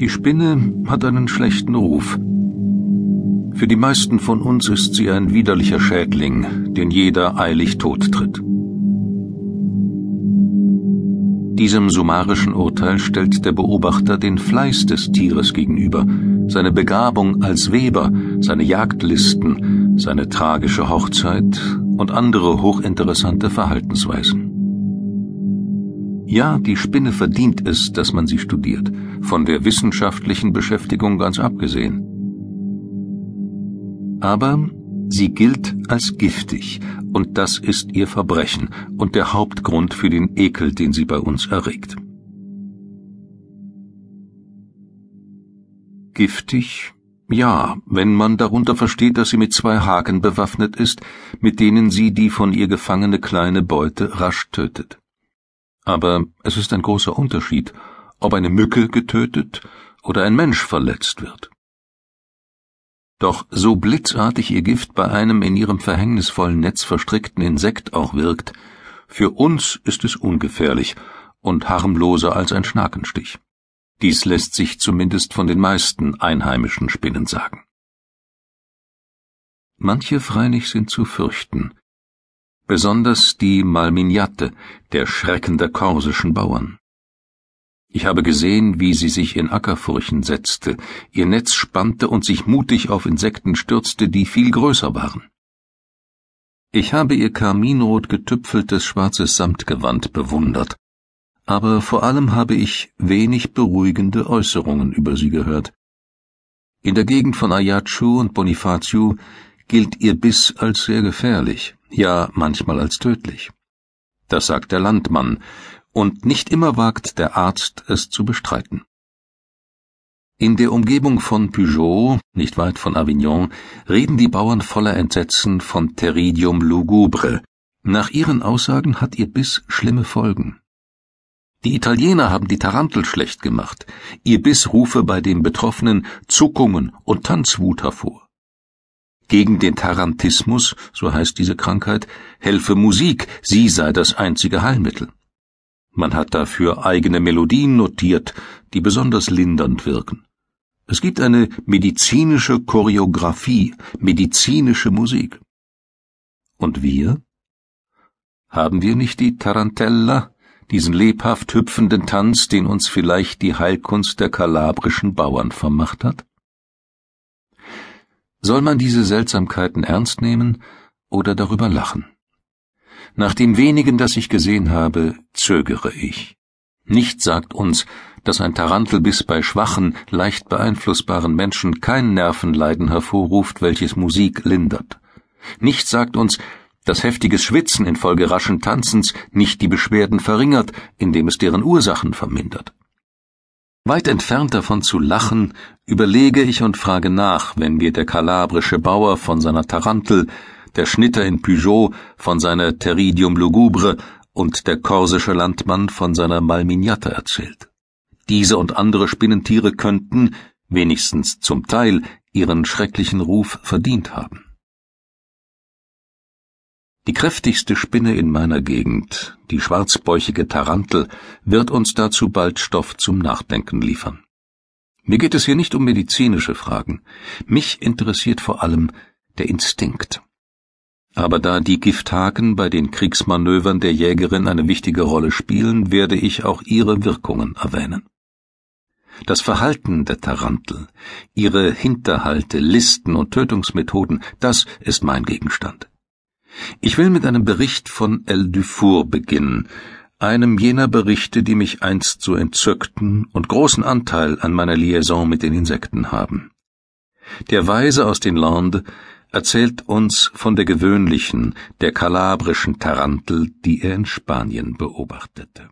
Die Spinne hat einen schlechten Ruf. Für die meisten von uns ist sie ein widerlicher Schädling, den jeder eilig tottritt. Diesem summarischen Urteil stellt der Beobachter den Fleiß des Tieres gegenüber, seine Begabung als Weber, seine Jagdlisten, seine tragische Hochzeit und andere hochinteressante Verhaltensweisen. Ja, die Spinne verdient es, dass man sie studiert, von der wissenschaftlichen Beschäftigung ganz abgesehen. Aber sie gilt als giftig, und das ist ihr Verbrechen und der Hauptgrund für den Ekel, den sie bei uns erregt. Giftig? Ja, wenn man darunter versteht, dass sie mit zwei Haken bewaffnet ist, mit denen sie die von ihr gefangene kleine Beute rasch tötet. Aber es ist ein großer Unterschied, ob eine Mücke getötet oder ein Mensch verletzt wird. Doch so blitzartig ihr Gift bei einem in ihrem verhängnisvollen Netz verstrickten Insekt auch wirkt, für uns ist es ungefährlich und harmloser als ein Schnakenstich. Dies lässt sich zumindest von den meisten einheimischen Spinnen sagen. Manche freilich sind zu fürchten, besonders die Malminiatte, der Schrecken der korsischen Bauern. Ich habe gesehen, wie sie sich in Ackerfurchen setzte, ihr Netz spannte und sich mutig auf Insekten stürzte, die viel größer waren. Ich habe ihr karminrot getüpfeltes schwarzes Samtgewand bewundert, aber vor allem habe ich wenig beruhigende Äußerungen über sie gehört. In der Gegend von Ajaccio und Bonifacio gilt ihr Biss als sehr gefährlich, ja manchmal als tödlich. Das sagt der Landmann, und nicht immer wagt der Arzt es zu bestreiten. In der Umgebung von Peugeot, nicht weit von Avignon, reden die Bauern voller Entsetzen von Terridium lugubre. Nach ihren Aussagen hat ihr Biss schlimme Folgen. Die Italiener haben die Tarantel schlecht gemacht. Ihr Biss rufe bei den Betroffenen Zuckungen und Tanzwut hervor. Gegen den Tarantismus, so heißt diese Krankheit, helfe Musik, sie sei das einzige Heilmittel. Man hat dafür eigene Melodien notiert, die besonders lindernd wirken. Es gibt eine medizinische Choreografie, medizinische Musik. Und wir? Haben wir nicht die Tarantella, diesen lebhaft hüpfenden Tanz, den uns vielleicht die Heilkunst der kalabrischen Bauern vermacht hat? Soll man diese Seltsamkeiten ernst nehmen oder darüber lachen? Nach dem wenigen, das ich gesehen habe, zögere ich. Nichts sagt uns, dass ein Tarantelbiss bei schwachen, leicht beeinflussbaren Menschen kein Nervenleiden hervorruft, welches Musik lindert. Nichts sagt uns, dass heftiges Schwitzen infolge raschen Tanzens nicht die Beschwerden verringert, indem es deren Ursachen vermindert. Weit entfernt davon zu lachen, überlege ich und frage nach, wenn mir der kalabrische Bauer von seiner Tarantel, der Schnitter in Peugeot von seiner Terridium lugubre und der korsische Landmann von seiner Malminiata erzählt. Diese und andere Spinnentiere könnten, wenigstens zum Teil, ihren schrecklichen Ruf verdient haben. Die kräftigste Spinne in meiner Gegend, die schwarzbäuchige Tarantel, wird uns dazu bald Stoff zum Nachdenken liefern. Mir geht es hier nicht um medizinische Fragen. Mich interessiert vor allem der Instinkt. Aber da die Gifthaken bei den Kriegsmanövern der Jägerin eine wichtige Rolle spielen, werde ich auch ihre Wirkungen erwähnen. Das Verhalten der Tarantel, ihre Hinterhalte, Listen und Tötungsmethoden, das ist mein Gegenstand. Ich will mit einem Bericht von El Dufour beginnen, einem jener Berichte, die mich einst so entzückten und großen Anteil an meiner Liaison mit den Insekten haben. Der Weise aus den Landes erzählt uns von der gewöhnlichen, der kalabrischen Tarantel, die er in Spanien beobachtete.